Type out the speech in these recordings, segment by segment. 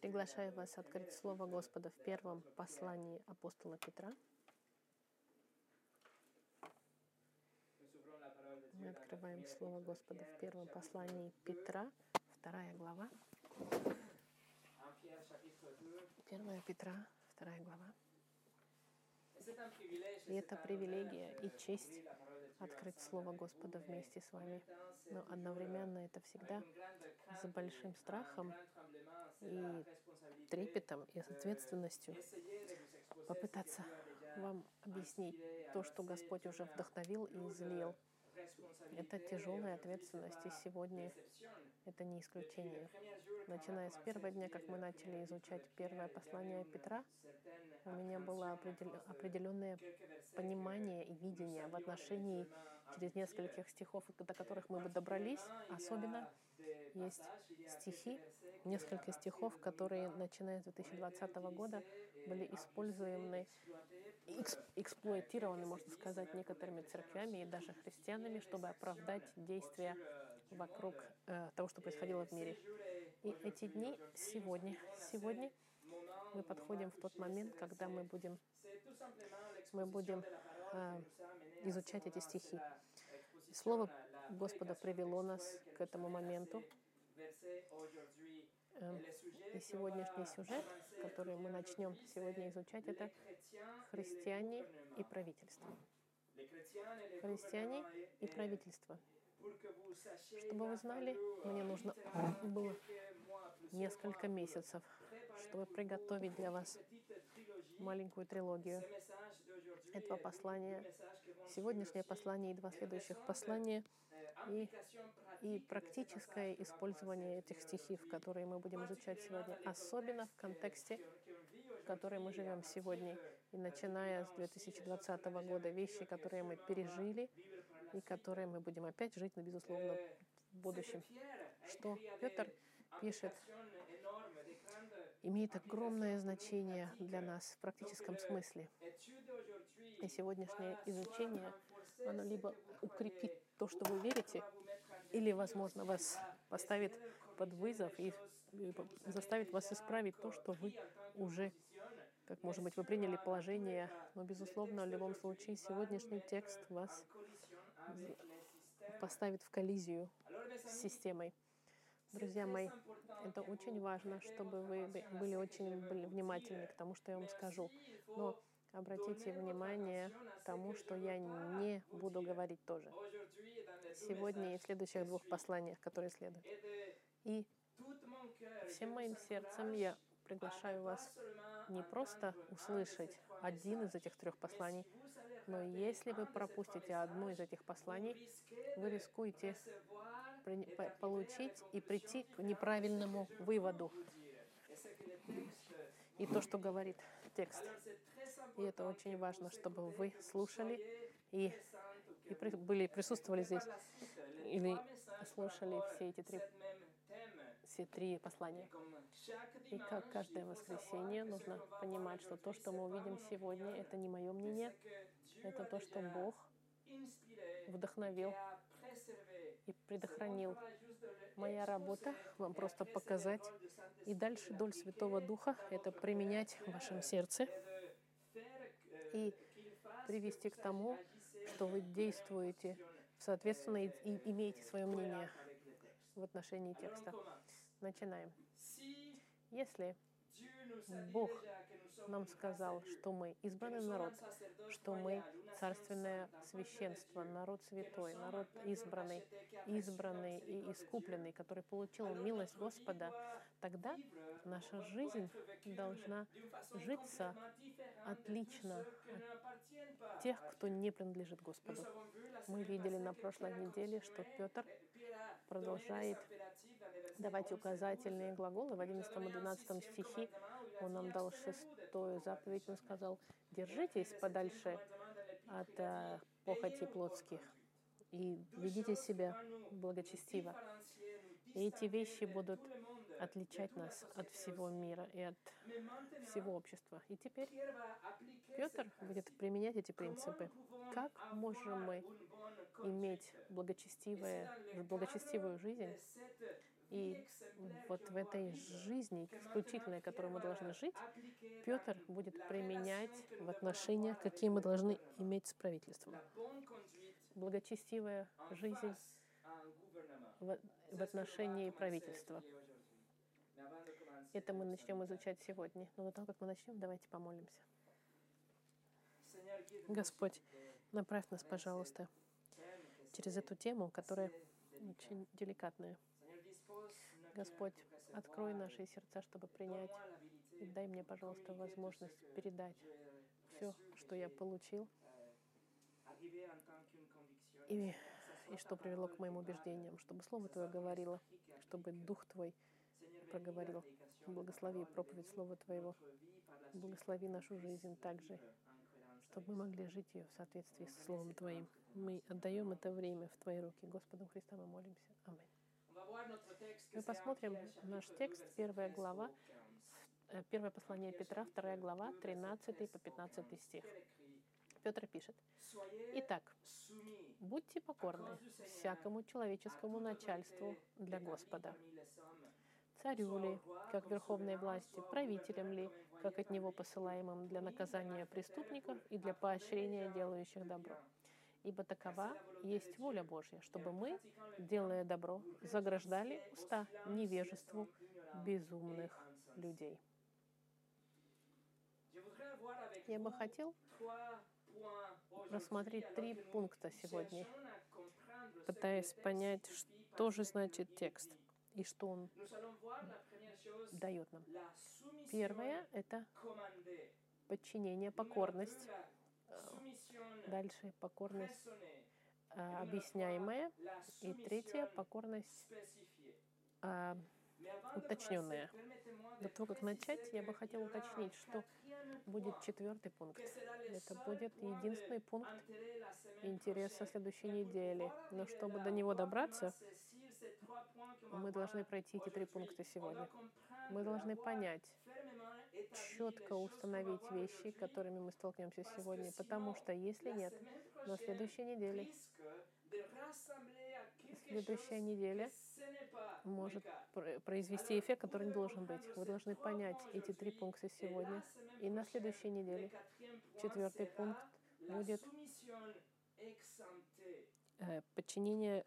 Приглашаю вас открыть Слово Господа в первом послании апостола Петра. Мы открываем Слово Господа в первом послании Петра, вторая глава. Первая Петра, вторая глава. И это привилегия и честь открыть Слово Господа вместе с вами. Но одновременно это всегда с большим страхом и трепетом и ответственностью попытаться вам объяснить то, что Господь уже вдохновил и излил. Это тяжелая ответственность, и сегодня это не исключение. Начиная с первого дня, как мы начали изучать первое послание Петра, у меня было определенное понимание и видение в отношении через нескольких стихов, до которых мы бы добрались. Особенно есть стихи, несколько стихов, которые, начиная с 2020 года, были используемы, эксплуатированы, можно сказать, некоторыми церквями и даже христианами, чтобы оправдать действия вокруг э, того, что происходило в мире. И эти дни сегодня, сегодня мы подходим в тот момент, когда мы будем, мы будем э, изучать эти стихи. Слово Господа привело нас к этому моменту. Эм, и сегодняшний сюжет, который мы начнем сегодня изучать, это христиане и правительство. Христиане и правительство. Чтобы вы знали, мне нужно было несколько месяцев, чтобы приготовить для вас маленькую трилогию этого послания, сегодняшнее послание и два следующих послания, и, и практическое использование этих стихив, которые мы будем изучать сегодня, особенно в контексте, в котором мы живем сегодня, и начиная с 2020 года, вещи, которые мы пережили, и которые мы будем опять жить, но, безусловно, в будущем. Что Петр пишет, имеет огромное значение для нас в практическом смысле. И сегодняшнее изучение, оно либо укрепит то, что вы верите, или, возможно, вас поставит под вызов и заставит вас исправить то, что вы уже, как может быть, вы приняли положение. Но, безусловно, в любом случае, сегодняшний текст вас поставит в коллизию с системой. Друзья мои, это очень важно, чтобы вы были очень были внимательны к тому, что я вам скажу. Но обратите внимание к тому, что я не буду говорить тоже. Сегодня и в следующих двух посланиях, которые следуют. И всем моим сердцем я приглашаю вас не просто услышать один из этих трех посланий, но если вы пропустите одно из этих посланий, вы рискуете получить и прийти к неправильному выводу. И то, что говорит текст. И это очень важно, чтобы вы слушали и, и при, были, присутствовали здесь или слушали все эти три, все три послания. И как каждое воскресенье нужно понимать, что то, что мы увидим сегодня, это не мое мнение, это то, что Бог вдохновил и предохранил. Моя работа — вам просто показать. И дальше доль Святого Духа — это применять в вашем сердце и привести к тому, что вы действуете соответственно и, и имеете свое мнение в отношении текста. Начинаем. Если Бог нам сказал, что мы избранный народ, что мы царственное священство, народ святой, народ избранный, избранный и искупленный, который получил милость Господа, тогда наша жизнь должна житься отлично от тех, кто не принадлежит Господу. Мы видели на прошлой неделе, что Петр продолжает давать указательные глаголы в 11 и 12 стихе. Он нам дал шестую заповедь, он сказал, держитесь подальше от э, похоти плотских и ведите себя благочестиво. И эти вещи будут отличать нас от всего мира и от всего общества. И теперь Петр будет применять эти принципы. Как можем мы иметь благочестивую, благочестивую жизнь И вот в этой жизни исключительной, которую мы должны жить, Петр будет применять в отношениях, какие мы должны иметь с правительством. Благочестивая жизнь в отношении правительства. Это мы начнем изучать сегодня. Но до того, как мы начнем, давайте помолимся. Господь, направь нас, пожалуйста, через эту тему, которая очень деликатная. Господь, открой наши сердца, чтобы принять. И дай мне, пожалуйста, возможность передать все, что я получил, и, и что привело к моим убеждениям, чтобы Слово Твое говорило, чтобы Дух Твой проговорил. Благослови проповедь Слова Твоего. Благослови нашу жизнь также, чтобы мы могли жить ее в соответствии с Словом Твоим. Мы отдаем это время в Твои руки. Господом Христа мы молимся. Аминь. Мы посмотрим наш текст, первая глава, э, первое послание Петра, вторая глава, 13 по 15 стих. Петр пишет, «Итак, будьте покорны всякому человеческому начальству для Господа, царю ли, как верховной власти, правителям ли, как от него посылаемым для наказания преступников и для поощрения делающих добро. Ибо такова есть воля Божья, чтобы мы, делая добро, заграждали уста невежеству безумных людей. Я бы хотел рассмотреть три пункта сегодня, пытаясь понять, что же значит текст и что он дает нам. Первое — это подчинение, покорность. Дальше покорность а, объясняемая. И третье — покорность а, уточненная. До того, как начать, я бы хотела уточнить, что будет четвертый пункт. Это будет единственный пункт интереса следующей недели. Но чтобы до него добраться, мы должны пройти эти три пункта сегодня. Мы должны понять, четко установить вещи, которыми мы столкнемся сегодня, потому что если нет, на следующей неделе, следующая неделя может произвести эффект, который не должен быть. Вы должны понять эти три пункта сегодня. И на следующей неделе четвертый пункт будет Э, подчинение,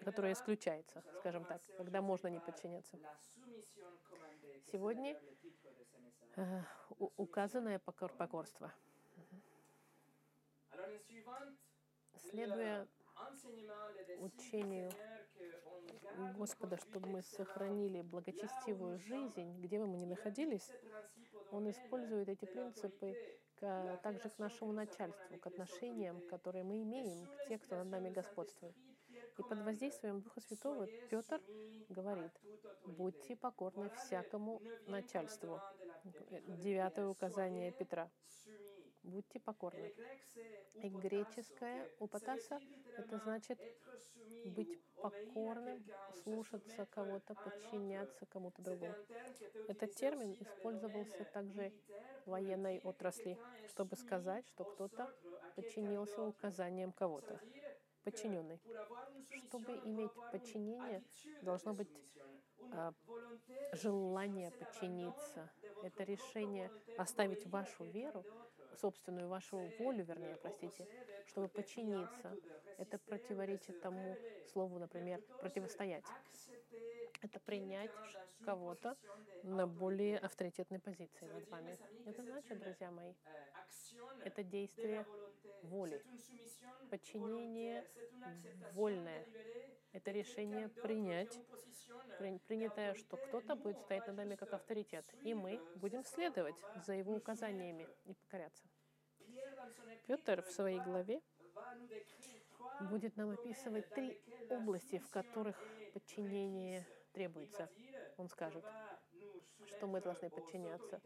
которое исключается, скажем так, когда можно не подчиняться. Сегодня указанное покорство. Следуя учению Господа, чтобы мы сохранили благочестивую жизнь, где бы мы ни находились, Он использует эти принципы к, также к нашему начальству, к отношениям, которые мы имеем к тем, кто над нами господствует. И под воздействием Духа Святого Петр говорит, будьте покорны всякому начальству. Девятое указание Петра. Будьте покорны. И греческое упатаса — это значит быть покорным, слушаться кого-то, подчиняться кому-то другому. Этот термин использовался также в военной отрасли, чтобы сказать, что кто-то подчинился указаниям кого-то. Подчиненный. Чтобы иметь подчинение, должно быть а, желание подчиниться. Это решение оставить вашу веру собственную вашу волю, вернее, простите, чтобы подчиниться. Это противоречит тому слову, например, противостоять. Это принять кого-то на более авторитетной позиции над вами. Это значит, друзья мои, это действие воли. Подчинение вольное. Это решение принять, принятое, что кто-то будет стоять над нами как авторитет, и мы будем следовать за его указаниями и покоряться. Петр в своей главе будет нам описывать три области, в которых подчинение требуется. Он скажет, что мы должны подчиняться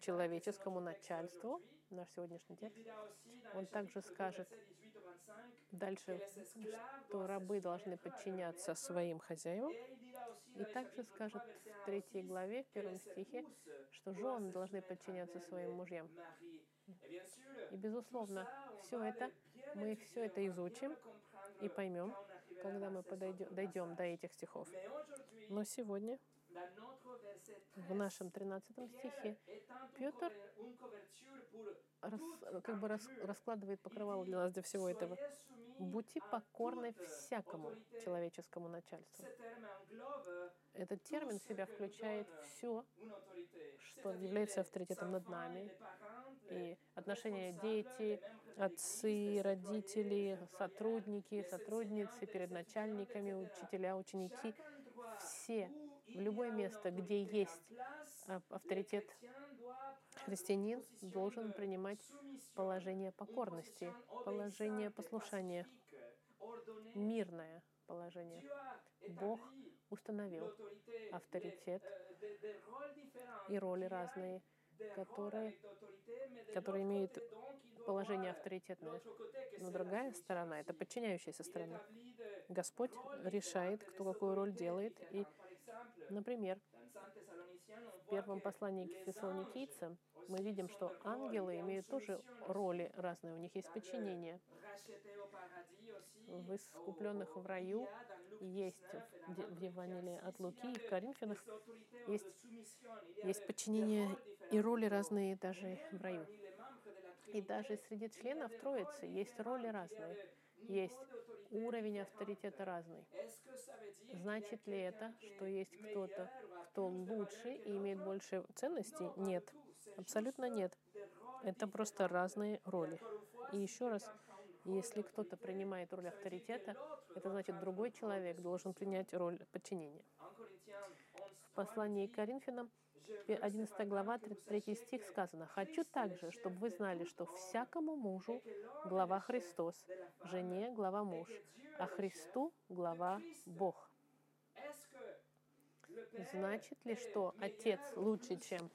человеческому начальству, наш сегодняшний текст. Он также скажет дальше, что рабы должны подчиняться своим хозяевам. И также скажет в третьей главе, в первом стихе, что жены должны подчиняться своим мужьям. И, безусловно, все это, мы все это изучим и поймем, когда мы подойдем, дойдем до этих стихов. Но сегодня, в нашем 13 стихе, Петр рас, как бы рас, раскладывает покрывало для нас для всего этого. Будьте покорны всякому человеческому начальству. Этот термин в себя включает все, что является авторитетом над нами. И отношения дети, отцы, родители, сотрудники, сотрудницы перед начальниками, учителя, ученики. Все, в любое место, где есть авторитет христианин должен принимать положение покорности, положение послушания, мирное положение. Бог установил авторитет и роли разные, которые, которые имеют положение авторитетное. Но другая сторона — это подчиняющаяся сторона. Господь решает, кто какую роль делает. И, например, в первом послании к фессалоникийцам мы видим, что ангелы имеют тоже роли разные, у них есть подчинение. В искупленных в раю есть в Евангелии от Луки и в Коринфянах есть, есть подчинение и роли разные даже в раю. И даже среди членов Троицы есть роли разные, есть уровень авторитета разный. Значит ли это, что есть кто-то, кто лучше и имеет больше ценностей? Нет, абсолютно нет. Это просто разные роли. И еще раз, если кто-то принимает роль авторитета, это значит, другой человек должен принять роль подчинения. В послании к Коринфянам 11 глава, 33 стих сказано, «Хочу также, чтобы вы знали, что всякому мужу глава Христос, жене глава муж, а Христу глава Бог». Значит ли, что Отец лучше, чем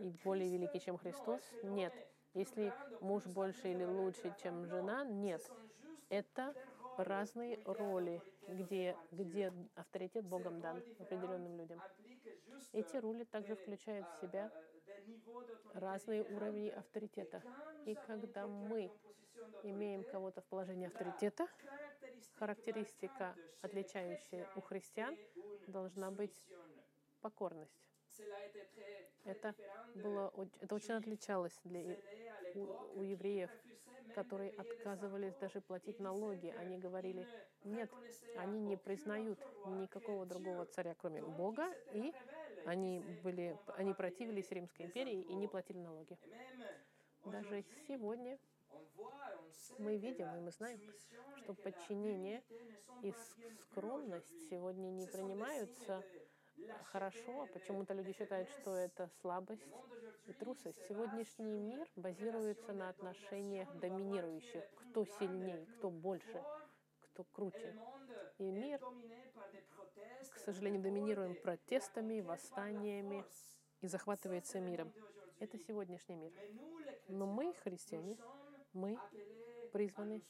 и более великий, чем Христос? Нет. Если муж больше или лучше, чем жена? Нет. Это разные роли, где, где авторитет Богом дан определенным людям. Эти роли также включают в себя разные уровни авторитета. И когда мы имеем кого-то в положении авторитета, характеристика, отличающая у христиан, должна быть покорность. Это, было, это очень отличалось для, у, у евреев, которые отказывались даже платить налоги. Они говорили, нет, они не признают никакого другого царя, кроме Бога, и они, были, они противились Римской империи и не платили налоги. Даже сегодня мы видим и мы знаем, что подчинение и скромность сегодня не принимаются хорошо, а почему-то люди считают, что это слабость и трусость. Сегодняшний мир базируется на отношениях доминирующих. Кто сильнее, кто больше, кто круче. И мир, к сожалению, доминируем протестами, восстаниями и захватывается миром. Это сегодняшний мир. Но мы, христиане, мы призваны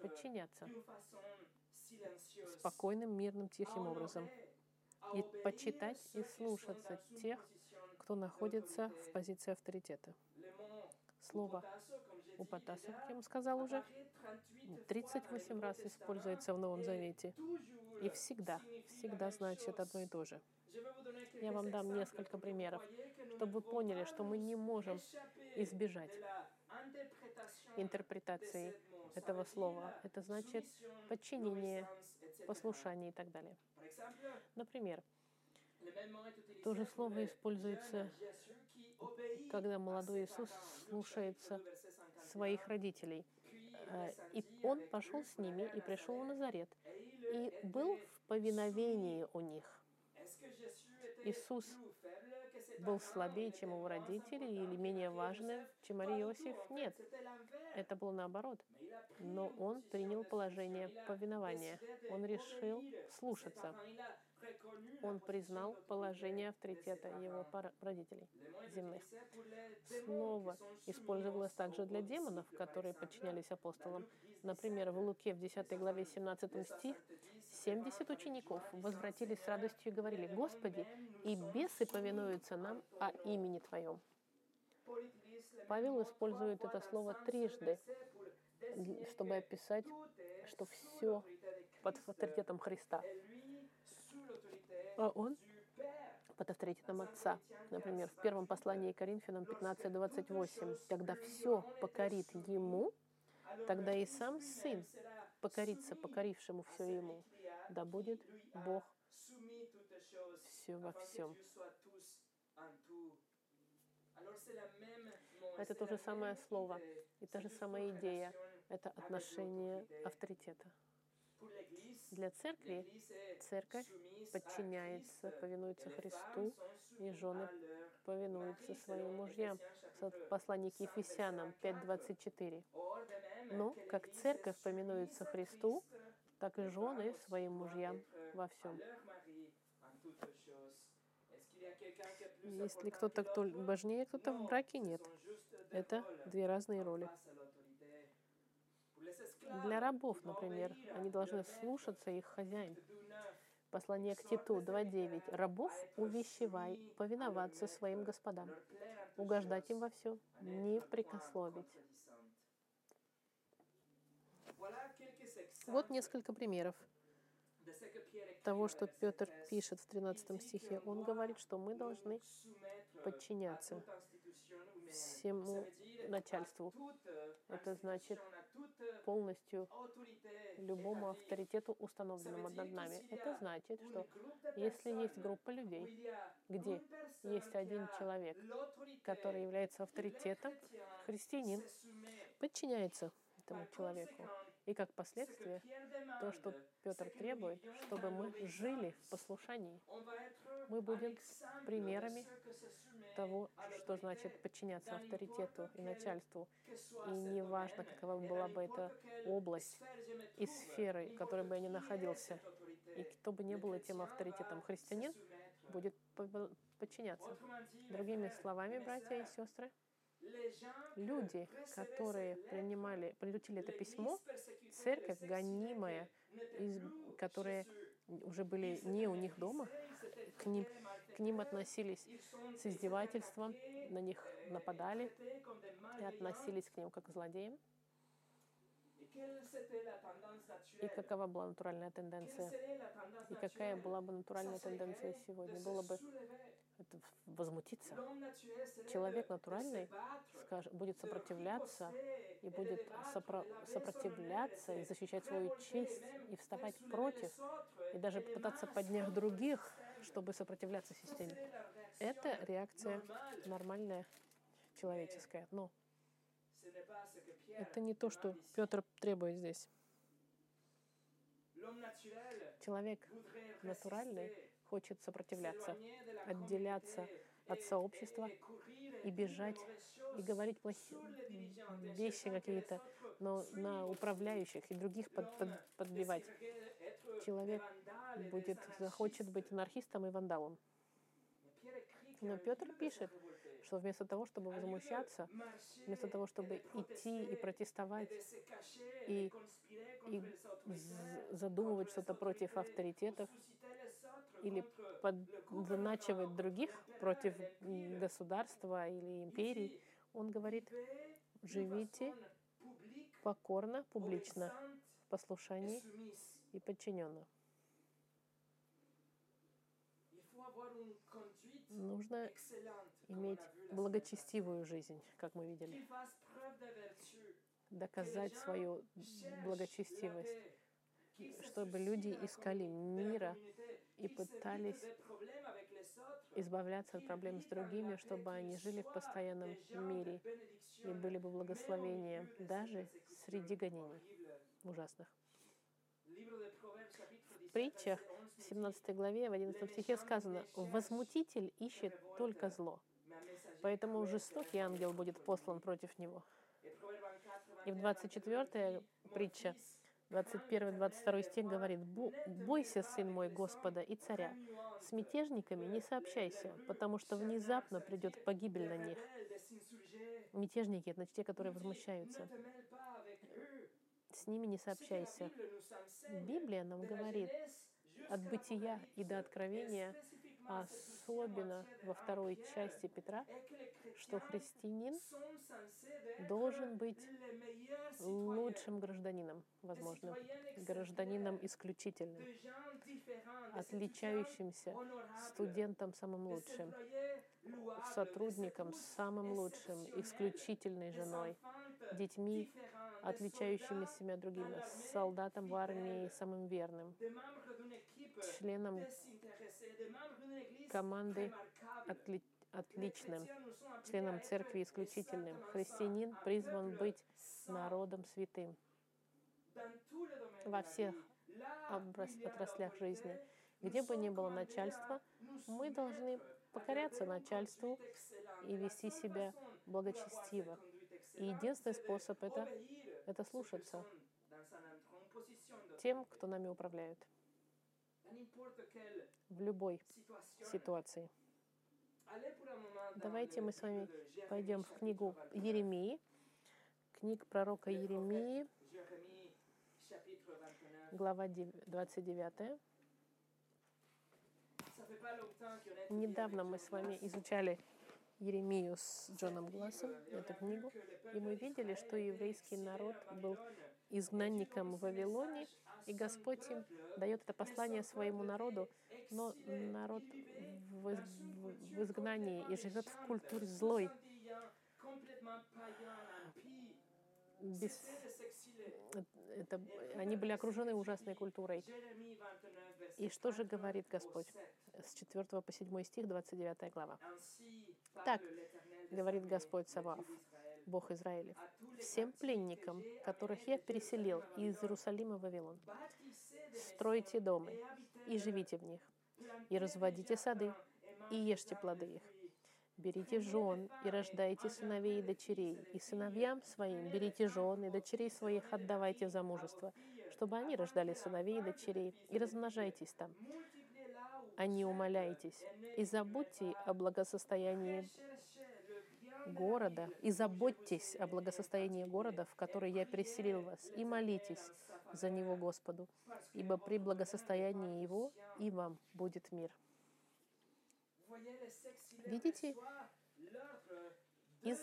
подчиняться спокойным, мирным, тихим образом и почитать и слушаться тех, кто находится в позиции авторитета. Слово упатасу, как я вам сказал уже, 38 раз используется в Новом Завете. И всегда, всегда значит одно и то же. Я вам дам несколько примеров, чтобы вы поняли, что мы не можем избежать интерпретации этого слова. Это значит подчинение, послушание и так далее. Например, то же слово используется, когда молодой Иисус слушается своих родителей. Э, и он пошел с ними и пришел в Назарет, и был в повиновении у них. Иисус был слабее, чем его родители, или менее важным, чем Мария Иосиф? Нет. Это было наоборот. Но он принял положение повинования. Он решил слушаться. Он признал положение авторитета его родителей земных. Слово использовалось также для демонов, которые подчинялись апостолам. Например, в Луке в 10 главе 17 стих 70 учеников возвратились с радостью и говорили, «Господи, и бесы повинуются нам о имени Твоем». Павел использует это слово трижды, чтобы описать, что все, под авторитетом Христа, а он под авторитетом Отца. Например, в первом послании Коринфянам 15:28, когда все покорит Ему, тогда и сам Сын покорится покорившему все Ему. Да будет Бог все во всем. Это то же самое слово и та же самая идея. Это отношение авторитета. Для церкви церковь подчиняется, повинуется Христу, и жены повинуются своим мужьям. Послание к Ефесянам 5.24. Но как церковь повинуется Христу, так и жены своим мужьям во всем. Если кто-то кто важнее, кто-то в браке нет. Это две разные роли. Для рабов, например, они должны слушаться их хозяин. Послание к Титу 2.9. «Рабов увещевай, повиноваться своим господам, угождать им во всем, не прикословить». Вот несколько примеров того, что Петр пишет в 13 стихе. Он говорит, что мы должны подчиняться всему начальству. Это значит полностью любому авторитету, установленному над нами. Это значит, что если есть группа людей, где есть один человек, который является авторитетом, христианин подчиняется этому человеку. И как последствие, то, что Петр требует, чтобы мы жили в послушании. Мы будем примерами того, что значит подчиняться авторитету и начальству. И неважно, какова была бы эта область и сферы, в которой бы я ни находился, и кто бы ни был этим авторитетом, христианин будет подчиняться. Другими словами, братья и сестры, люди, которые принимали, получили это письмо, церковь гонимая, из, которые уже были не у них дома, к ним, к ним относились с издевательством, на них нападали и относились к ним как к злодеям. И какова была натуральная тенденция? И какая была бы натуральная тенденция сегодня? Было бы это возмутиться. Человек натуральный скажет, будет сопротивляться и будет сопро сопротивляться и защищать свою честь и вставать против, и даже попытаться поднять других, чтобы сопротивляться системе. Это реакция нормальная, человеческая. Но это не то, что Петр требует здесь. Человек натуральный хочет сопротивляться, отделяться от сообщества и бежать, и говорить плохие вещи какие-то, но на управляющих и других под, под, подбивать. Человек будет, захочет быть анархистом и вандалом. Но Петр пишет, что вместо того, чтобы возмущаться, вместо того, чтобы идти и протестовать, и, и задумывать что-то против авторитетов, или подначивать других против государства или империи, он говорит, живите покорно, публично, в послушании и подчиненно. Нужно иметь благочестивую жизнь, как мы видели. Доказать свою благочестивость, чтобы люди искали мира и пытались избавляться от проблем с другими, чтобы они жили в постоянном мире и были бы благословением даже среди гонений ужасных. Притчах в 17 главе, в 11 стихе сказано, «Возмутитель ищет только зло, поэтому жестокий ангел будет послан против него». И в 24 притча 21-22 стих говорит, «Бойся, сын мой, Господа и царя. С мятежниками не сообщайся, потому что внезапно придет погибель на них». Мятежники — это те, которые возмущаются. С ними не сообщайся. Библия нам говорит от бытия и до откровения особенно во второй части Петра, что христианин должен быть лучшим гражданином, возможно, гражданином исключительным, отличающимся студентом самым лучшим, сотрудником самым лучшим, исключительной женой, детьми, отличающими себя другими, солдатом в армии самым верным, членом команды отли отличным, членом церкви исключительным. Христианин призван быть народом святым. Во всех отраслях жизни. Где бы ни было начальства, мы должны покоряться начальству и вести себя благочестиво. И единственный способ это, это слушаться тем, кто нами управляет в любой ситуации. Давайте мы с вами пойдем в книгу Еремии, книг пророка Еремии, глава 29. Недавно мы с вами изучали Еремию с Джоном Глассом, эту книгу, и мы видели, что еврейский народ был изгнанником в Вавилоне, и Господь им дает это послание своему народу, но народ в, в, в изгнании и живет в культуре злой, без, это, они были окружены ужасной культурой. И что же говорит Господь? С 4 по 7 стих, 29 глава. Так, говорит Господь Саваоф, Бог Израилев, всем пленникам, которых я переселил из Иерусалима в Вавилон, стройте дома и живите в них, и разводите сады, и ешьте плоды их. Берите жен и рождайте сыновей и дочерей, и сыновьям своим берите жен и дочерей своих отдавайте в замужество, чтобы они рождали сыновей и дочерей, и размножайтесь там, а не умоляйтесь, и забудьте о благосостоянии города, и заботьтесь о благосостоянии города, в который я переселил вас, и молитесь за него Господу, ибо при благосостоянии его и вам будет мир. Видите, из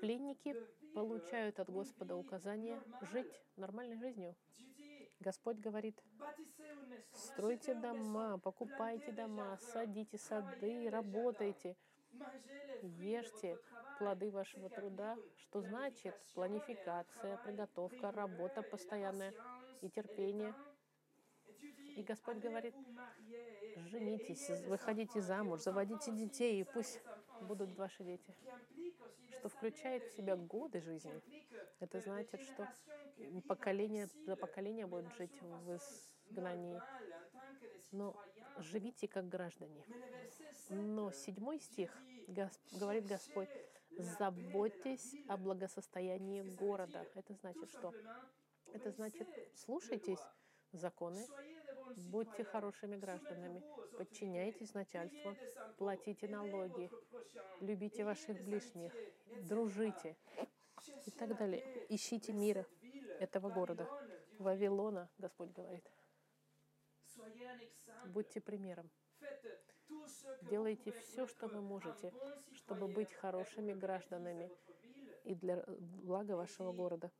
пленники получают от Господа указание жить нормальной жизнью. Господь говорит, стройте дома, покупайте дома, садите сады, работайте, ешьте плоды вашего труда, что значит планификация, подготовка, работа постоянная и терпение. И Господь говорит, женитесь, выходите замуж, заводите детей, и пусть будут ваши дети. Что включает в себя годы жизни. Это значит, что поколение за поколение будет жить в изгнании. Но живите как граждане. Но седьмой стих говорит Господь, заботьтесь о благосостоянии города. Это значит что? Это значит, слушайтесь законы, будьте хорошими гражданами, подчиняйтесь начальству, платите налоги, любите ваших ближних, дружите и так далее. Ищите мира этого города. Вавилона, Господь говорит. Будьте примером. Делайте все, что вы можете, чтобы быть хорошими гражданами и для блага вашего города.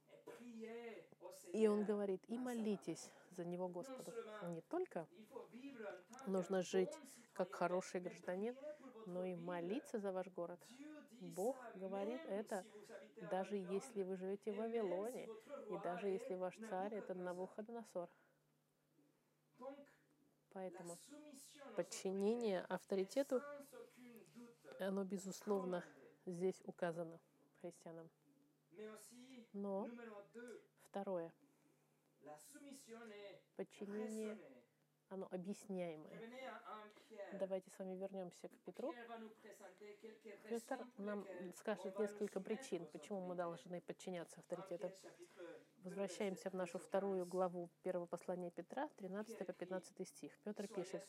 И он говорит, и молитесь за него Господу. Не только нужно жить как хороший гражданин, но и молиться за ваш город. Бог говорит это, даже если вы живете в Вавилоне, и даже если ваш царь — это Навуходоносор. Поэтому подчинение авторитету, оно, безусловно, здесь указано христианам. Но второе. Подчинение, оно объясняемое. Давайте с вами вернемся к Петру. Петр нам скажет несколько причин, почему мы должны подчиняться авторитету. Возвращаемся в нашу вторую главу первого послания Петра, 13 по 15 стих. Петр пишет,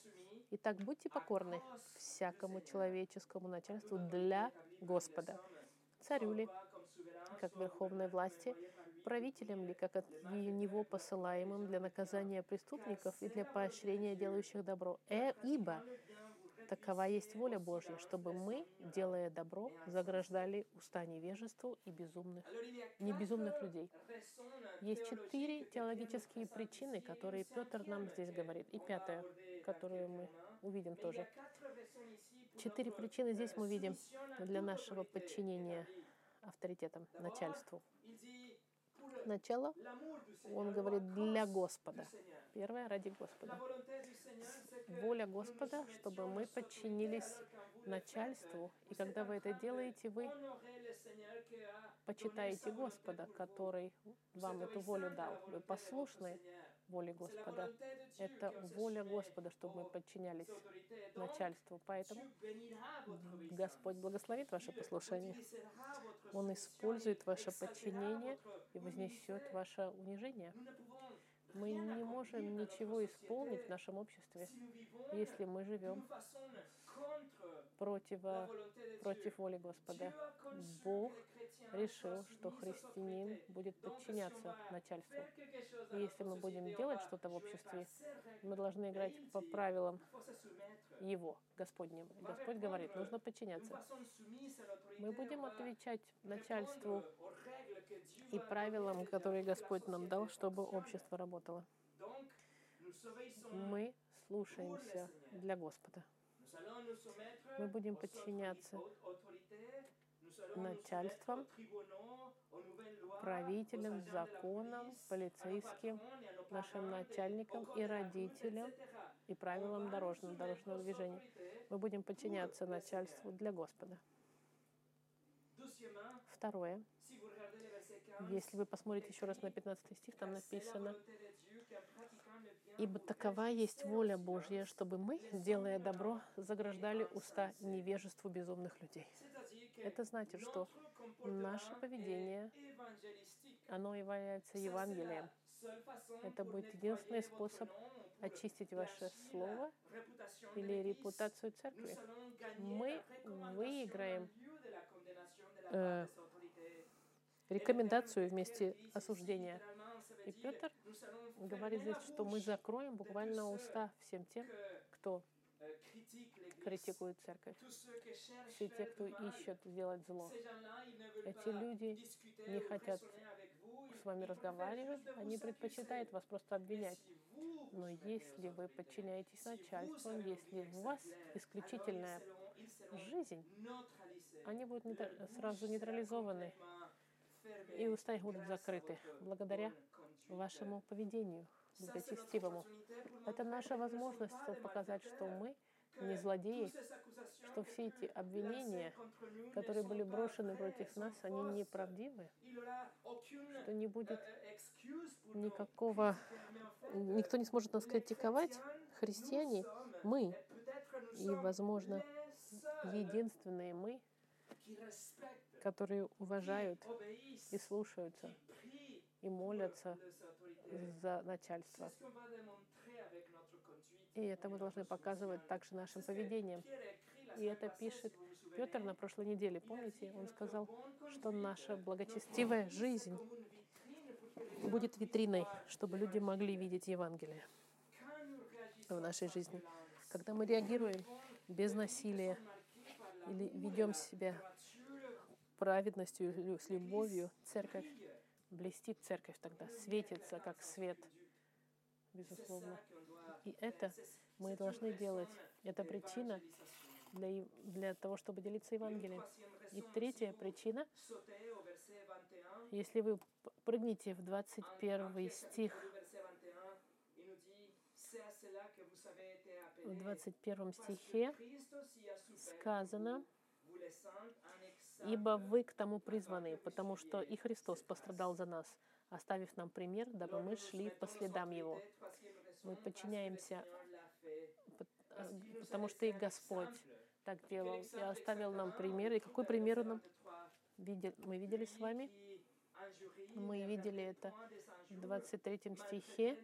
«Итак, будьте покорны всякому человеческому начальству для Господа, царю ли, как верховной власти, правителям ли, как от него посылаемым для наказания преступников и для поощрения делающих добро. Э, ибо Такова есть воля Божья, чтобы мы, делая добро, заграждали уста невежеству и безумных, не безумных людей. Есть четыре теологические причины, которые Петр нам здесь говорит. И пятая, которую мы увидим тоже. Четыре причины здесь мы видим для нашего подчинения авторитетам, начальству. Начало, он говорит, для Господа. Первое ради Господа. Воля Господа, чтобы мы подчинились начальству. И когда вы это делаете, вы почитаете Господа, который вам эту волю дал. Вы послушны воле Господа. Это воля Господа, чтобы мы подчинялись начальству. Поэтому Господь благословит ваше послушание. Он использует ваше подчинение и вознесет ваше унижение. Мы не можем ничего исполнить в нашем обществе, если мы живем против, против воли Господа. Бог решил, что христианин будет подчиняться начальству. И если мы будем делать что-то в обществе, мы должны играть по правилам Его, Господним. Господь говорит, нужно подчиняться. Мы будем отвечать начальству и правилам, которые Господь нам дал, чтобы общество работало. Мы слушаемся для Господа. Мы будем подчиняться начальством, правителям, законам, полицейским, нашим начальникам и родителям и правилам дорожного, дорожного движения. Мы будем подчиняться начальству для Господа. Второе. Если вы посмотрите еще раз на 15 стих, там написано, «Ибо такова есть воля Божья, чтобы мы, делая добро, заграждали уста невежеству безумных людей». Это значит, что наше поведение, оно является Евангелием. Это будет единственный способ очистить ваше слово или репутацию церкви. Мы выиграем э, рекомендацию вместе осуждения. И Петр говорит здесь, что мы закроем буквально уста всем тем, кто критикуют церковь. Все те, кто ищет сделать зло. Эти люди не хотят с вами разговаривать, они предпочитают вас просто обвинять. Но если вы подчиняетесь начальству, если у вас исключительная жизнь, они будут сразу нейтрализованы, и уста их будут закрыты благодаря вашему поведению благочестивому. Это наша возможность показать, что мы не злодеи, что все эти обвинения, которые были брошены против нас, они неправдивы, что не будет никакого, никто не сможет нас критиковать, христиане, мы, и, возможно, единственные мы, которые уважают и слушаются, и молятся за начальство. И это мы должны показывать также нашим поведением. И это пишет Петр на прошлой неделе. Помните, он сказал, что наша благочестивая жизнь будет витриной, чтобы люди могли видеть Евангелие в нашей жизни. Когда мы реагируем без насилия или ведем себя праведностью, с любовью, церковь блестит, церковь тогда светится, как свет, безусловно. И это мы должны делать. Это причина для, для того, чтобы делиться Евангелием. И третья причина, если вы прыгнете в 21 стих, в 21 стихе сказано, «Ибо вы к тому призваны, потому что и Христос пострадал за нас, оставив нам пример, дабы мы шли по следам Его». Мы подчиняемся, э, потому что и Господь так делал, и оставил нам пример. И какой пример нам видел? Мы видели с вами? Мы видели это в 23 стихе.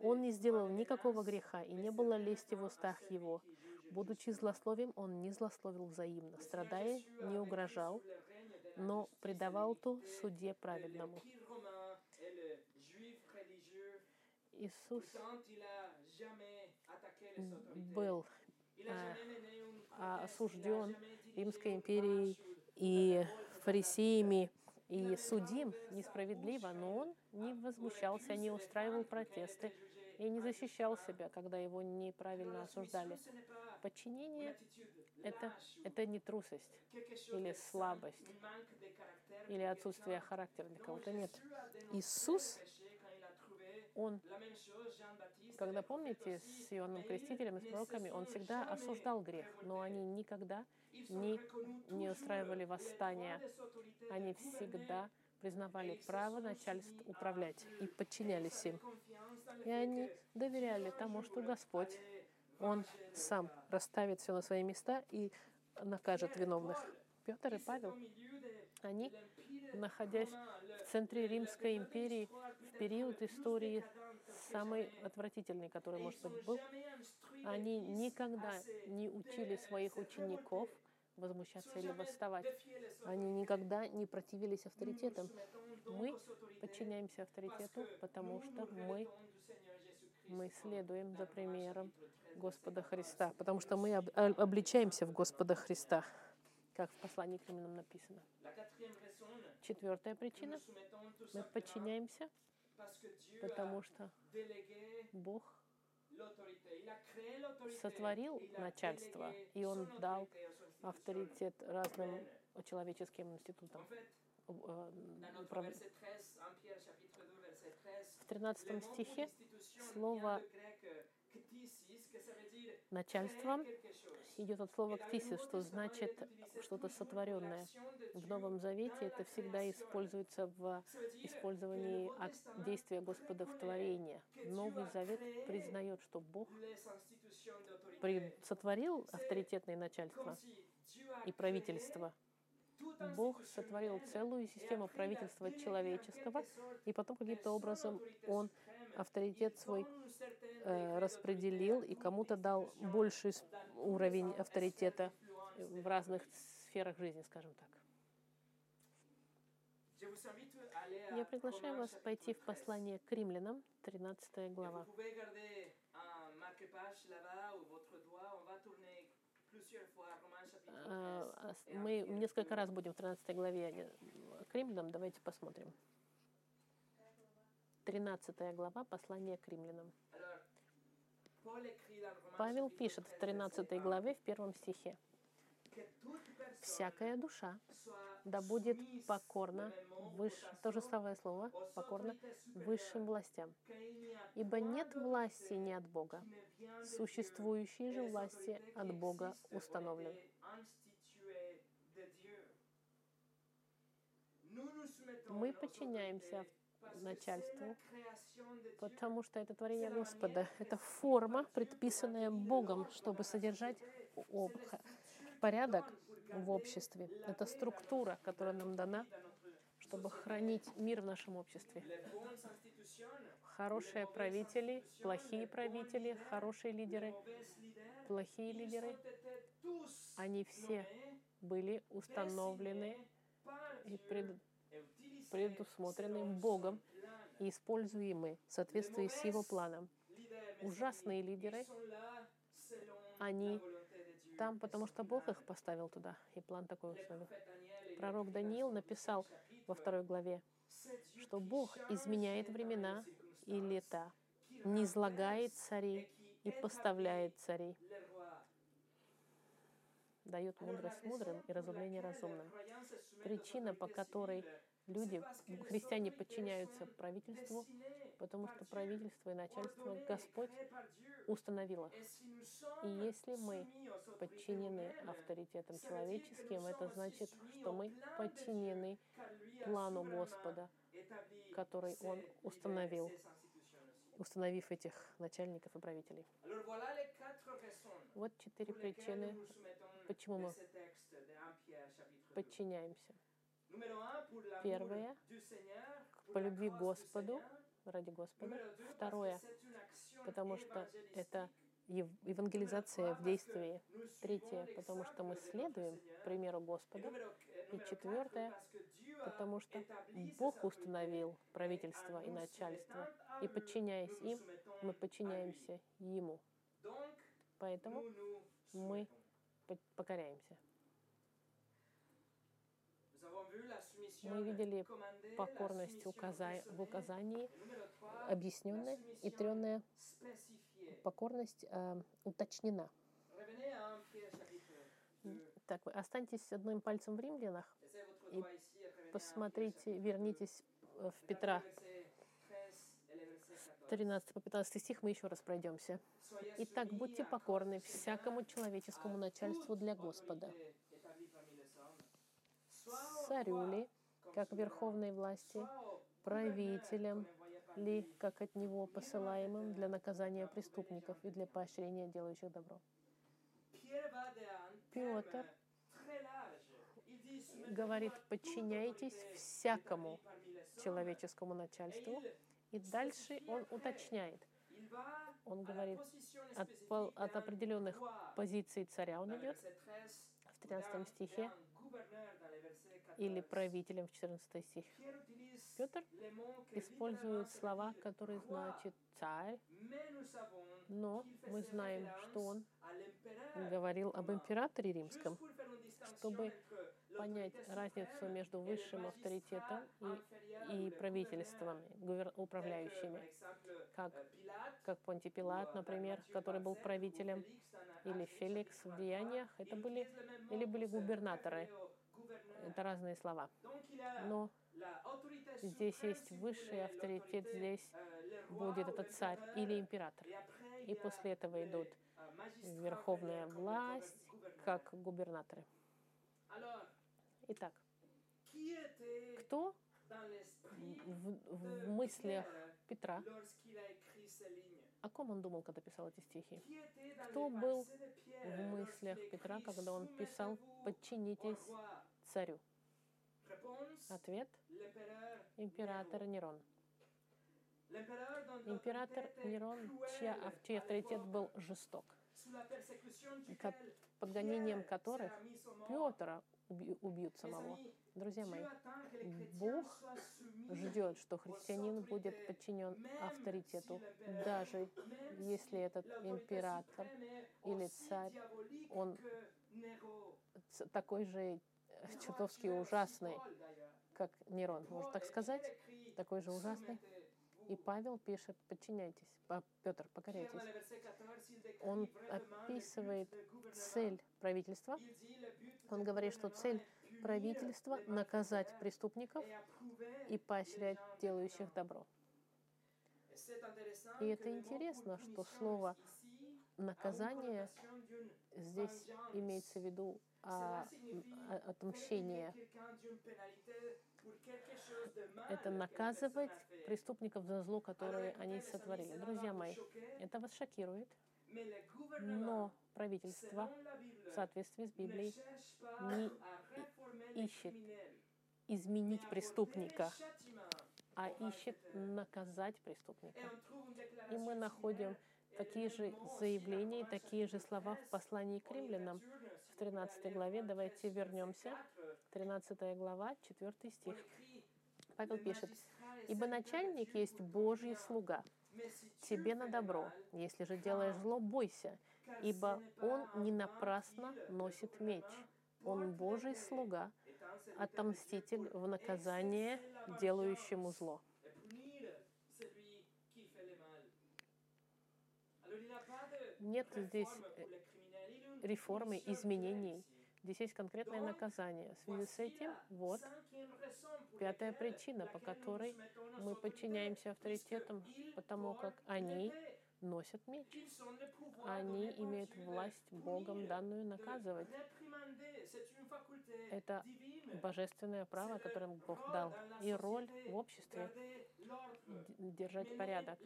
Он не сделал никакого греха, и не было лести в устах его. Будучи злословием, он не злословил взаимно. Страдая, не угрожал, но предавал то суде праведному. Иисус был а, осужден Римской империей и фарисеями и судим несправедливо, но он не возмущался, не устраивал протесты и не защищал себя, когда его неправильно осуждали. Подчинение — это, это не трусость или слабость или отсутствие характера для кого-то. Нет. Иисус, Он, когда помните, с Иоанном Крестителем и с пророками, Он всегда осуждал грех, но они никогда не, не устраивали восстания. Они всегда признавали право начальств управлять и подчинялись им. И они доверяли тому, что Господь, Он сам расставит все на свои места и накажет виновных. Петр и Павел, они, находясь в центре Римской империи, в период истории самый отвратительный, который, может быть, был, они никогда не учили своих учеников возмущаться или восставать. Они никогда не противились авторитетам. Мы подчиняемся авторитету, потому что мы, мы следуем за примером Господа Христа, потому что мы об, обличаемся в Господа Христа, как в послании к Римлянам написано. Четвертая причина. Мы подчиняемся, потому что Бог сотворил начальство, и Он дал авторитет разным человеческим институтам. В 13 стихе слово начальством идет от слова «ктисис», что значит что-то сотворенное. В Новом Завете это всегда используется в использовании действия Господа в творении. Новый Завет признает, что Бог сотворил авторитетное начальство и правительство. Бог сотворил целую систему правительства человеческого, и потом каким-то образом Он авторитет свой э, распределил и кому-то дал больший уровень авторитета в разных сферах жизни, скажем так. Я приглашаю вас пойти в послание к римлянам, 13 глава. А, мы несколько раз будем в 13 главе к римлянам. Давайте посмотрим. 13 глава послания к римлянам. Павел пишет в 13 главе, в первом стихе. «Всякая душа да будет покорна, выше, то же самое слово, покорна, высшим властям. Ибо нет власти не от Бога, существующие же власти от Бога установлены». Мы подчиняемся начальству, потому что это творение Господа. Это форма, предписанная Богом, чтобы содержать порядок в обществе. Это структура, которая нам дана, чтобы хранить мир в нашем обществе. Хорошие правители, плохие правители, хорошие лидеры, плохие лидеры, они все были установлены и пред, предусмотрены Богом и используемы в соответствии с Его планом. Ужасные лидеры, они там, потому что Бог их поставил туда, и план такой установил. Пророк Даниил написал во второй главе, что Бог изменяет времена и лета, не излагает царей и поставляет царей, дает мудрость мудрым и разумление разумным. Причина, по которой люди, христиане подчиняются правительству, потому что правительство и начальство Господь установило. И если мы подчинены авторитетам человеческим, это значит, что мы подчинены плану Господа, который Он установил, установив этих начальников и правителей. Вот четыре причины, почему мы подчиняемся. Первое — по любви к Господу, ради Господа. Второе — потому что это евангелизация в действии. Третье — потому что мы следуем примеру Господа. И четвертое — потому что Бог установил правительство и начальство. И подчиняясь им, мы подчиняемся Ему. Поэтому мы покоряемся. Мы видели покорность в указании, объясненная и тренная покорность э, уточнена. Так, вы останьтесь одним пальцем в римлянах и посмотрите, вернитесь в Петра. 13 по 15 стих мы еще раз пройдемся. Итак, будьте покорны всякому человеческому начальству для Господа. Царю ли, как верховной власти, правителям ли, как от него посылаемым для наказания преступников и для поощрения делающих добро. Петр говорит, подчиняйтесь всякому человеческому начальству, и дальше он уточняет. Он говорит, от, от определенных позиций царя он идет в 13 стихе, или правителем в 14 стих. Петр использует слова, которые значат царь, но мы знаем, что он говорил об императоре римском, чтобы понять разницу между высшим авторитетом и, и правительством, управляющими, как, как Понти Пилат, например, который был правителем, или Феликс в деяниях, это были, или были губернаторы. Это разные слова. Но здесь есть высший авторитет, здесь будет этот царь или император. И после этого идут верховная власть, как губернаторы. Итак, кто в, в мыслях Петра, о ком он думал, когда писал эти стихи? Кто был в мыслях Петра, когда он писал «подчинитесь царю»? Ответ – император Нерон. Император Нерон, чья, чей авторитет был жесток, под гонением которых Петра убьют самого. Друзья мои, Бог ждет, что христианин будет подчинен авторитету, даже если этот император или царь, он такой же чертовски ужасный, как Нерон, можно так сказать, такой же ужасный. И Павел пишет, подчиняйтесь, Петр, покоряйтесь. Он описывает цель правительства. Он говорит, что цель правительства — наказать преступников и поощрять делающих добро. И это интересно, что слово «наказание» здесь имеется в виду а, а, отмщение. Это наказывать преступников за зло, которое они сотворили. Друзья мои, это вас шокирует, но правительство в соответствии с Библией не ищет изменить преступника, а ищет наказать преступника. И мы находим такие же заявления, такие же слова в послании к римлянам в 13 главе. Давайте вернемся. 13 глава, 4 стих. Павел пишет, «Ибо начальник есть Божий слуга, тебе на добро. Если же делаешь зло, бойся, ибо он не напрасно носит меч. Он Божий слуга, отомститель в наказание делающему зло. Нет здесь э, реформы, изменений. Здесь есть конкретное наказание. В связи с этим, вот, пятая причина, по которой мы подчиняемся авторитетам, потому как они носят меч. Они имеют власть Богом данную наказывать. Это божественное право, которое Бог дал. И роль в обществе держать порядок,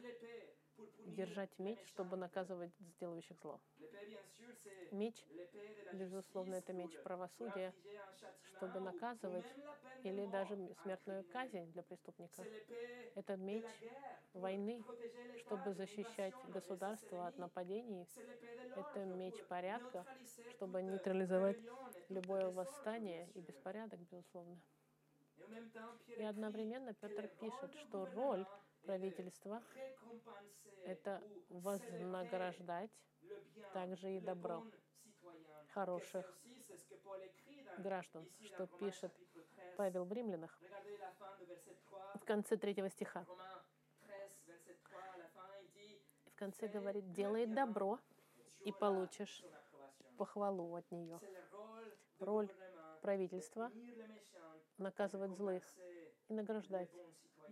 держать меч, чтобы наказывать сделающих зло. Меч, безусловно, это меч правосудия, чтобы наказывать или даже смертную казнь для преступника. Это меч войны, чтобы защищать государство от нападений. Это меч порядка, чтобы нейтрализовать любое восстание и беспорядок, безусловно. И одновременно Петр пишет, что роль правительства — это вознаграждать также и добро хороших граждан, что пишет Павел в Римлянах в конце третьего стиха. В конце говорит, делай добро и получишь похвалу от нее. Роль правительства наказывать злых и награждать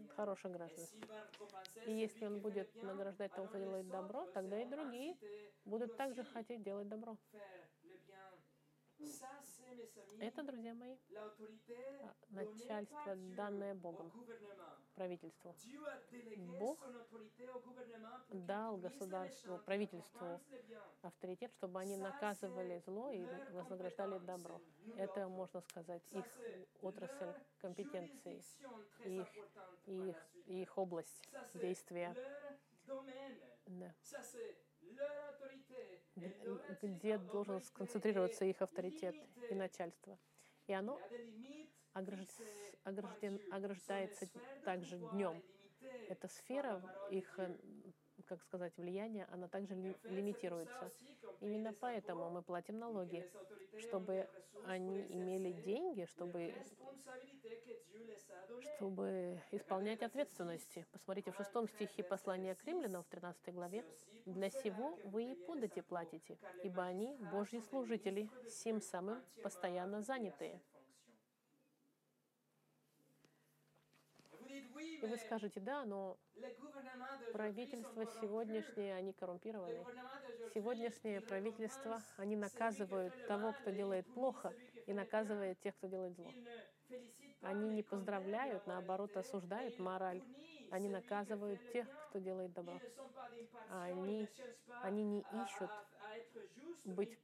хороших граждан. И если он будет награждать того, кто делает добро, тогда и другие будут также хотеть делать добро. Это, друзья мои, а, начальство, данное Богом, правительству. Бог дал государству, правительству авторитет, чтобы они наказывали зло и вознаграждали добро. Это, можно сказать, их отрасль компетенции, их, их, их область действия. Да где должен сконцентрироваться их авторитет и начальство. И оно огражден, ограждается также днем. Эта сфера их, э, как сказать, влияния, она также ли, лимитируется. Именно поэтому мы платим налоги, чтобы они имели деньги, чтобы чтобы исполнять ответственности. Посмотрите в шестом стихе послания к римлянам в 13 главе. «Для сего вы и подати платите, ибо они Божьи служители, всем самым постоянно занятые». И вы скажете, да, но правительство сегодняшнее, они коррумпированы. Сегодняшнее правительство, они наказывают того, кто делает плохо, и наказывают тех, кто делает зло. Они не поздравляют, наоборот, осуждают мораль. Они наказывают тех, кто делает добро. Они, они не ищут быть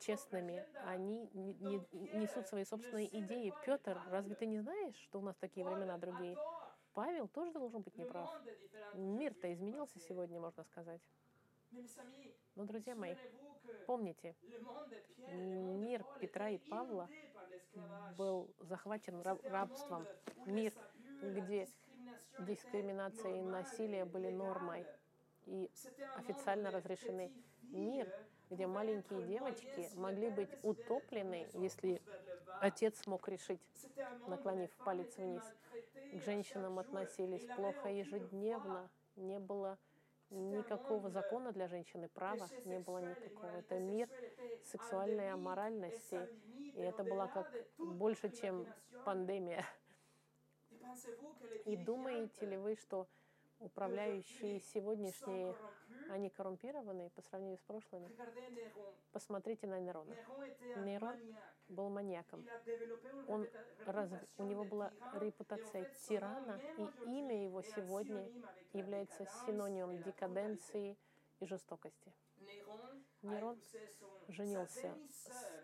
честными. Они не, не, несут свои собственные идеи. Петр, разве ты не знаешь, что у нас такие времена другие? Павел тоже должен быть неправ. Мир-то изменился сегодня, можно сказать. Но, друзья мои, помните, мир Петра и Павла был захвачен рабством. Мир, где дискриминация и насилие были нормой и официально разрешены. Мир, где маленькие девочки могли быть утоплены, если отец смог решить, наклонив палец вниз. К женщинам относились плохо ежедневно, не было никакого закона для женщины, права не было никакого. Это мир сексуальной аморальности, и это было как больше, чем пандемия. И думаете ли вы, что управляющие сегодняшние, они коррумпированные по сравнению с прошлыми? Посмотрите на Нерона. Нерон был маньяком. Он разв... У него была репутация тирана, и имя его сегодня является синонимом декаденции и жестокости. Нерон женился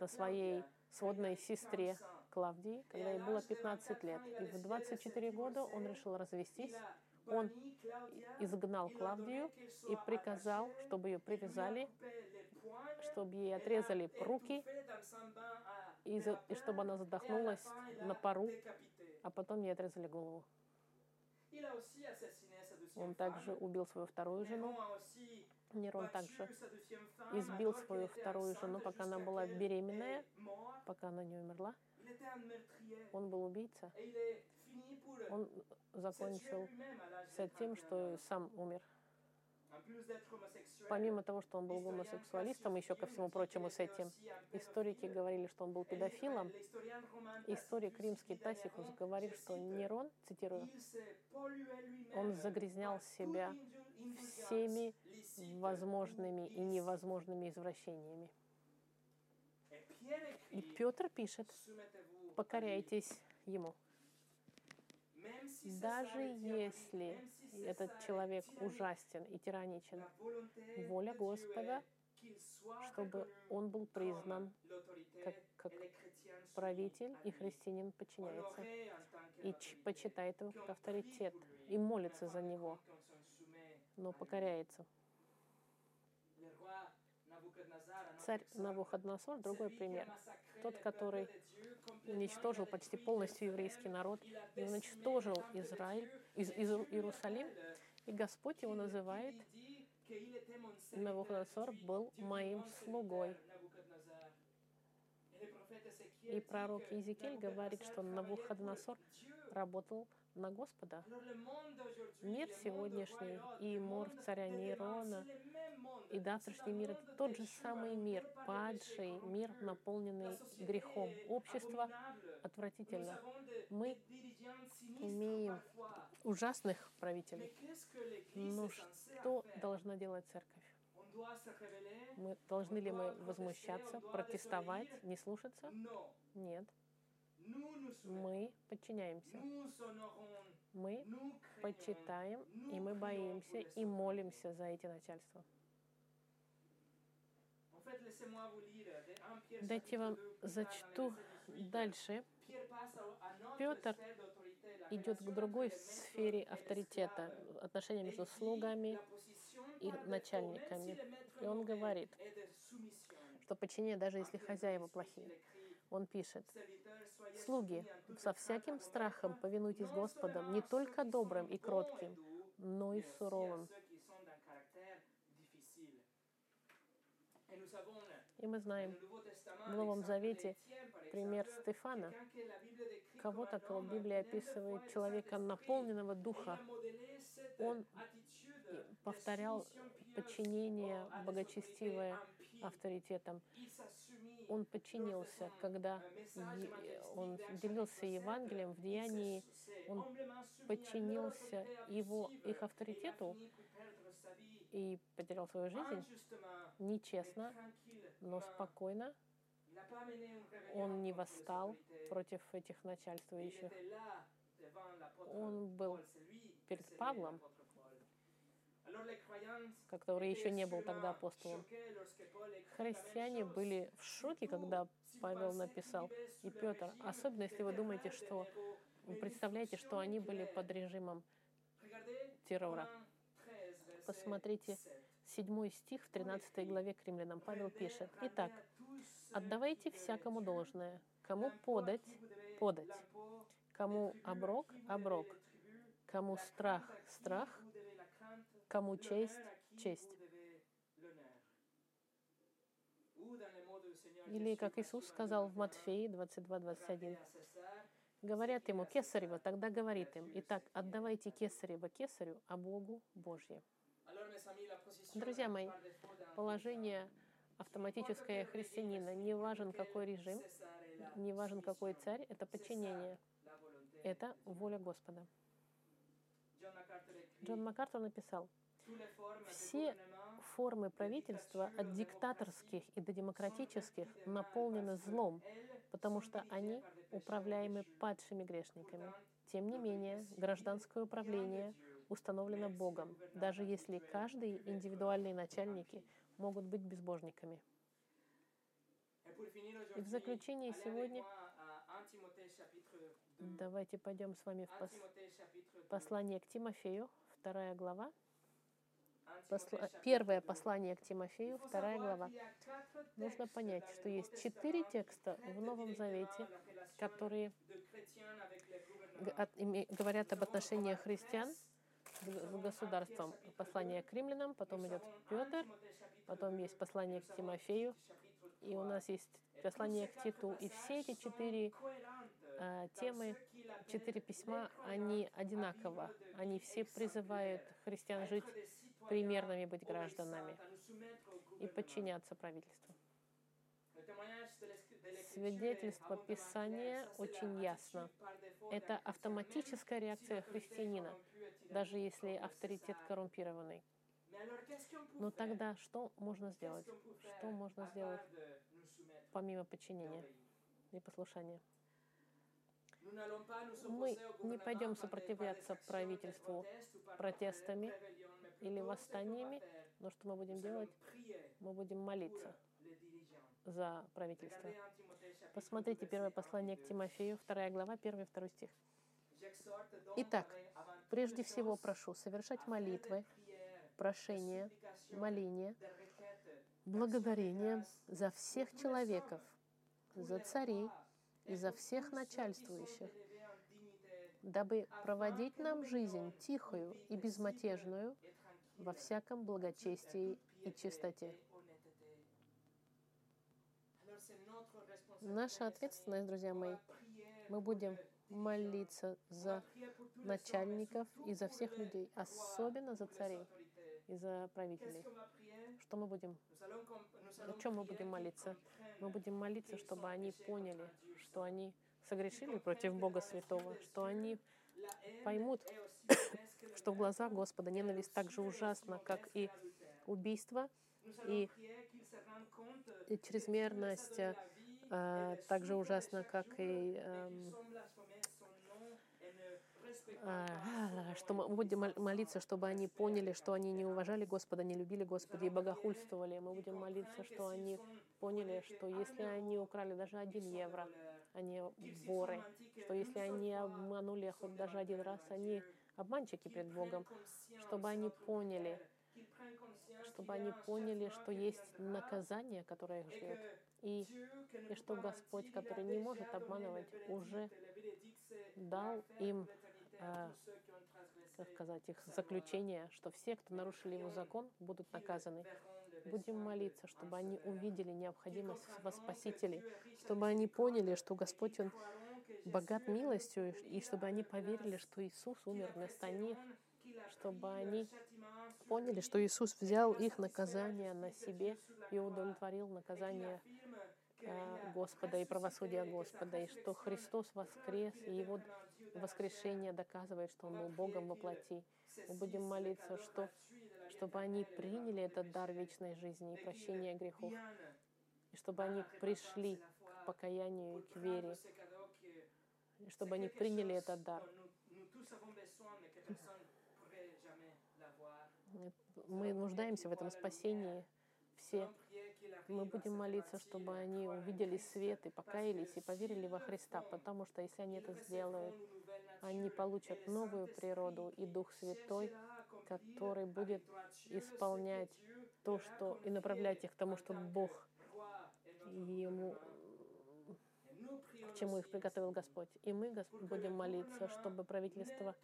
на своей сводной сестре Клавдии, когда ей было 15 лет. И в 24 года он решил развестись. Он изгнал Клавдию и приказал, чтобы ее привязали, чтобы ей отрезали руки, и, за, и чтобы она задохнулась на пару, а потом ей отрезали голову. Он также убил свою вторую жену. Нерон также избил свою вторую жену, пока она была беременная, пока она не умерла. Он был убийца. Он закончил с тем, что сам умер. Помимо того, что он был гомосексуалистом, еще ко всему прочему с этим, историки говорили, что он был педофилом. Историк римский Тасикус говорит, что Нерон, цитирую, он загрязнял себя всеми возможными и невозможными извращениями. И Петр пишет, покоряйтесь ему. Даже если этот человек ужасен и тираничен, воля Господа, чтобы он был признан как, как правитель, и христианин подчиняется, и почитает его как авторитет, и молится за него, но покоряется. Царь Навуходоносор — другой пример. Тот, который уничтожил почти полностью еврейский народ и уничтожил Израиль, из, из Иерусалим, и Господь его называет Навуходоносор был моим слугой. И пророк Иезекииль говорит, что Навуходоносор работал на Господа. Мир сегодняшний и мор царя Нейрона и завтрашний мир — это тот же самый мир, падший мир, наполненный грехом. Общество отвратительно. Мы имеем ужасных правителей. Но что должна делать церковь? Мы, должны ли мы возмущаться, протестовать, не слушаться? Нет. Мы подчиняемся. Мы почитаем, и мы боимся, и молимся за эти начальства. Дайте вам зачту дальше. Петр идет к другой сфере авторитета, отношения между слугами и начальниками. И он говорит, что подчинение, даже если хозяева плохие. Он пишет, «Слуги, со всяким страхом повинуйтесь Господом, не только добрым и кротким, но и суровым». И мы знаем в Новом Завете пример Стефана, кого-то, кого Библия описывает человека, наполненного Духа. Он повторял подчинение благочестивое авторитетом. Он подчинился, когда он делился Евангелием в деянии, он подчинился его, их авторитету и потерял свою жизнь нечестно, но спокойно. Он не восстал против этих начальствующих. Он был перед Павлом, который еще не был тогда апостолом. Христиане были в шоке, когда Павел написал, и Петр, особенно если вы думаете, что вы представляете, что они были под режимом террора. Посмотрите, седьмой стих в 13 главе к римлянам. Павел пишет, «Итак, отдавайте всякому должное, кому подать — подать, кому оброк — оброк, кому страх — страх, кому честь — честь. Или, как Иисус сказал в Матфеи 22-21, говорят ему Кесарева, тогда говорит им, итак, отдавайте Кесарева Кесарю, а Богу Божье. Друзья мои, положение автоматическое христианина, не важен какой режим, не важен какой царь, это подчинение. Это воля Господа. Джон МакАртур написал, все формы правительства от диктаторских и до демократических наполнены злом, потому что они управляемы падшими грешниками. Тем не менее, гражданское управление установлено Богом, даже если каждый индивидуальные начальники могут быть безбожниками. И в заключение сегодня давайте пойдем с вами в пос... послание к Тимофею, вторая глава. Посла... Первое послание к Тимофею, вторая глава. Нужно понять, что есть четыре текста в Новом Завете, которые говорят об отношениях христиан с государством. Послание к римлянам, потом идет Петр, потом есть послание к Тимофею, и у нас есть послание к Титу. И все эти четыре э, темы, четыре письма, они одинаково. Они все призывают христиан жить примерными, быть гражданами и подчиняться правительству. Свидетельство Писания очень ясно. Это автоматическая реакция христианина, даже если авторитет коррумпированный. Но тогда что можно сделать? Что можно сделать помимо подчинения и послушания? Мы не пойдем сопротивляться правительству протестами или восстаниями, но что мы будем делать? Мы будем молиться за правительство. Посмотрите первое послание к Тимофею, вторая глава, первый и второй стих. Итак, прежде всего прошу совершать молитвы, прошения, моления, благодарения за всех человеков, за царей и за всех начальствующих, дабы проводить нам жизнь тихую и безмятежную во всяком благочестии и чистоте. Наша ответственность, друзья мои, мы будем молиться за начальников и за всех людей, особенно за царей и за правителей. Что мы будем? О чем мы будем молиться? Мы будем молиться, чтобы они поняли, что они согрешили против Бога Святого, что они поймут, что в глазах Господа ненависть так же ужасна, как и убийство, и, чрезмерность а, так же ужасна, как и а, что мы будем молиться, чтобы они поняли, что они не уважали Господа, не любили Господа и богохульствовали. Мы будем молиться, что они поняли, что если они украли даже один евро, они воры, что если они обманули хоть даже один раз, они обманщики перед Богом, чтобы они поняли, чтобы они поняли, что есть наказание, которое их ждет, и, и что Господь, который не может обманывать, уже дал им э, сказать, их заключение, что все, кто нарушили его закон, будут наказаны. Будем молиться, чтобы они увидели необходимость во Спасителе, чтобы они поняли, что Господь, Он богат милостью, и чтобы они поверили, что Иисус умер вместо них, чтобы они поняли, что Иисус взял их наказание на себе и удовлетворил наказание э, Господа и правосудие Господа, и что Христос воскрес, и Его воскрешение доказывает, что Он был Богом во плоти. Мы будем молиться, что, чтобы они приняли этот дар вечной жизни и прощения грехов, и чтобы они пришли к покаянию и к вере, и чтобы они приняли этот дар. Мы нуждаемся в этом спасении все. Мы будем молиться, чтобы они увидели свет и покаялись и поверили во Христа, потому что если они это сделают, они получат новую природу и Дух Святой, который будет исполнять то, что и направлять их к тому, что Бог ему к чему их приготовил Господь. И мы будем молиться, чтобы правительство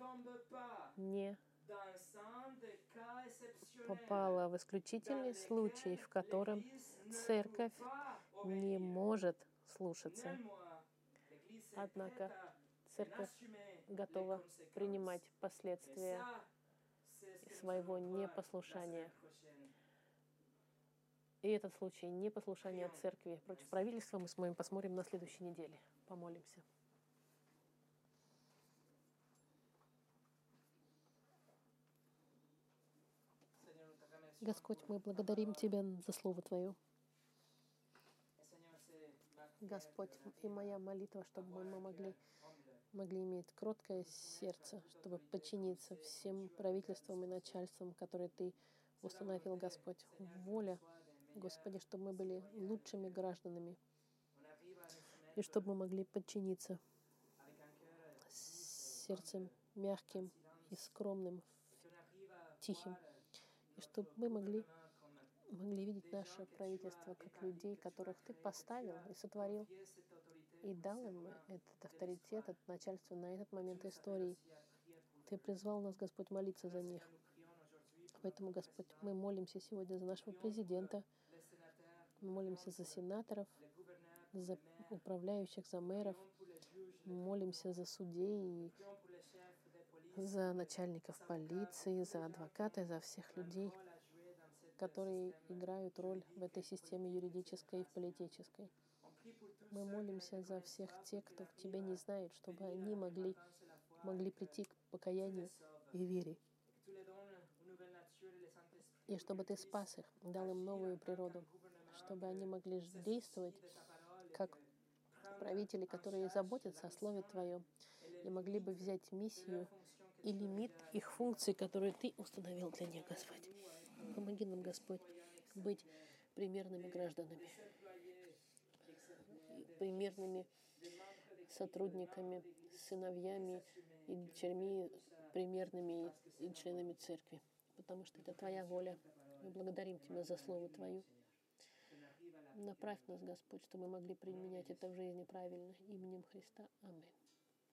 не попало в исключительный случай, в котором церковь не может слушаться. Однако церковь готова принимать последствия своего непослушания. И этот случай непослушания церкви против правительства мы с вами посмотрим на следующей неделе. Помолимся. Господь, мы благодарим Тебя за Слово Твое. Господь, и моя молитва, чтобы мы могли, могли иметь кроткое сердце, чтобы подчиниться всем правительствам и начальствам, которые Ты установил, Господь. Воля, Господи, чтобы мы были лучшими гражданами, и чтобы мы могли подчиниться сердцем мягким и скромным, тихим, и чтобы мы могли, могли видеть наше правительство как людей, которых Ты поставил и сотворил, и дал им этот авторитет, это начальство на этот момент истории. Ты призвал нас, Господь, молиться за них. Поэтому, Господь, мы молимся сегодня за нашего президента, мы молимся за сенаторов, за управляющих, за мэров, мы молимся за судей за начальников полиции, за адвоката, за всех людей, которые играют роль в этой системе юридической и политической. Мы молимся за всех тех, кто Тебя не знает, чтобы они могли, могли прийти к покаянию и вере. И чтобы Ты спас их, дал им новую природу, чтобы они могли действовать как правители, которые заботятся о Слове Твоем, и могли бы взять миссию и лимит их функций, которые Ты установил для них, Господь. Помоги нам, Господь, быть примерными гражданами, примерными сотрудниками, сыновьями и дочерьми, примерными и членами церкви, потому что это Твоя воля. Мы благодарим Тебя за Слово Твое. Направь нас, Господь, чтобы мы могли применять это в жизни правильно. Именем Христа. Аминь.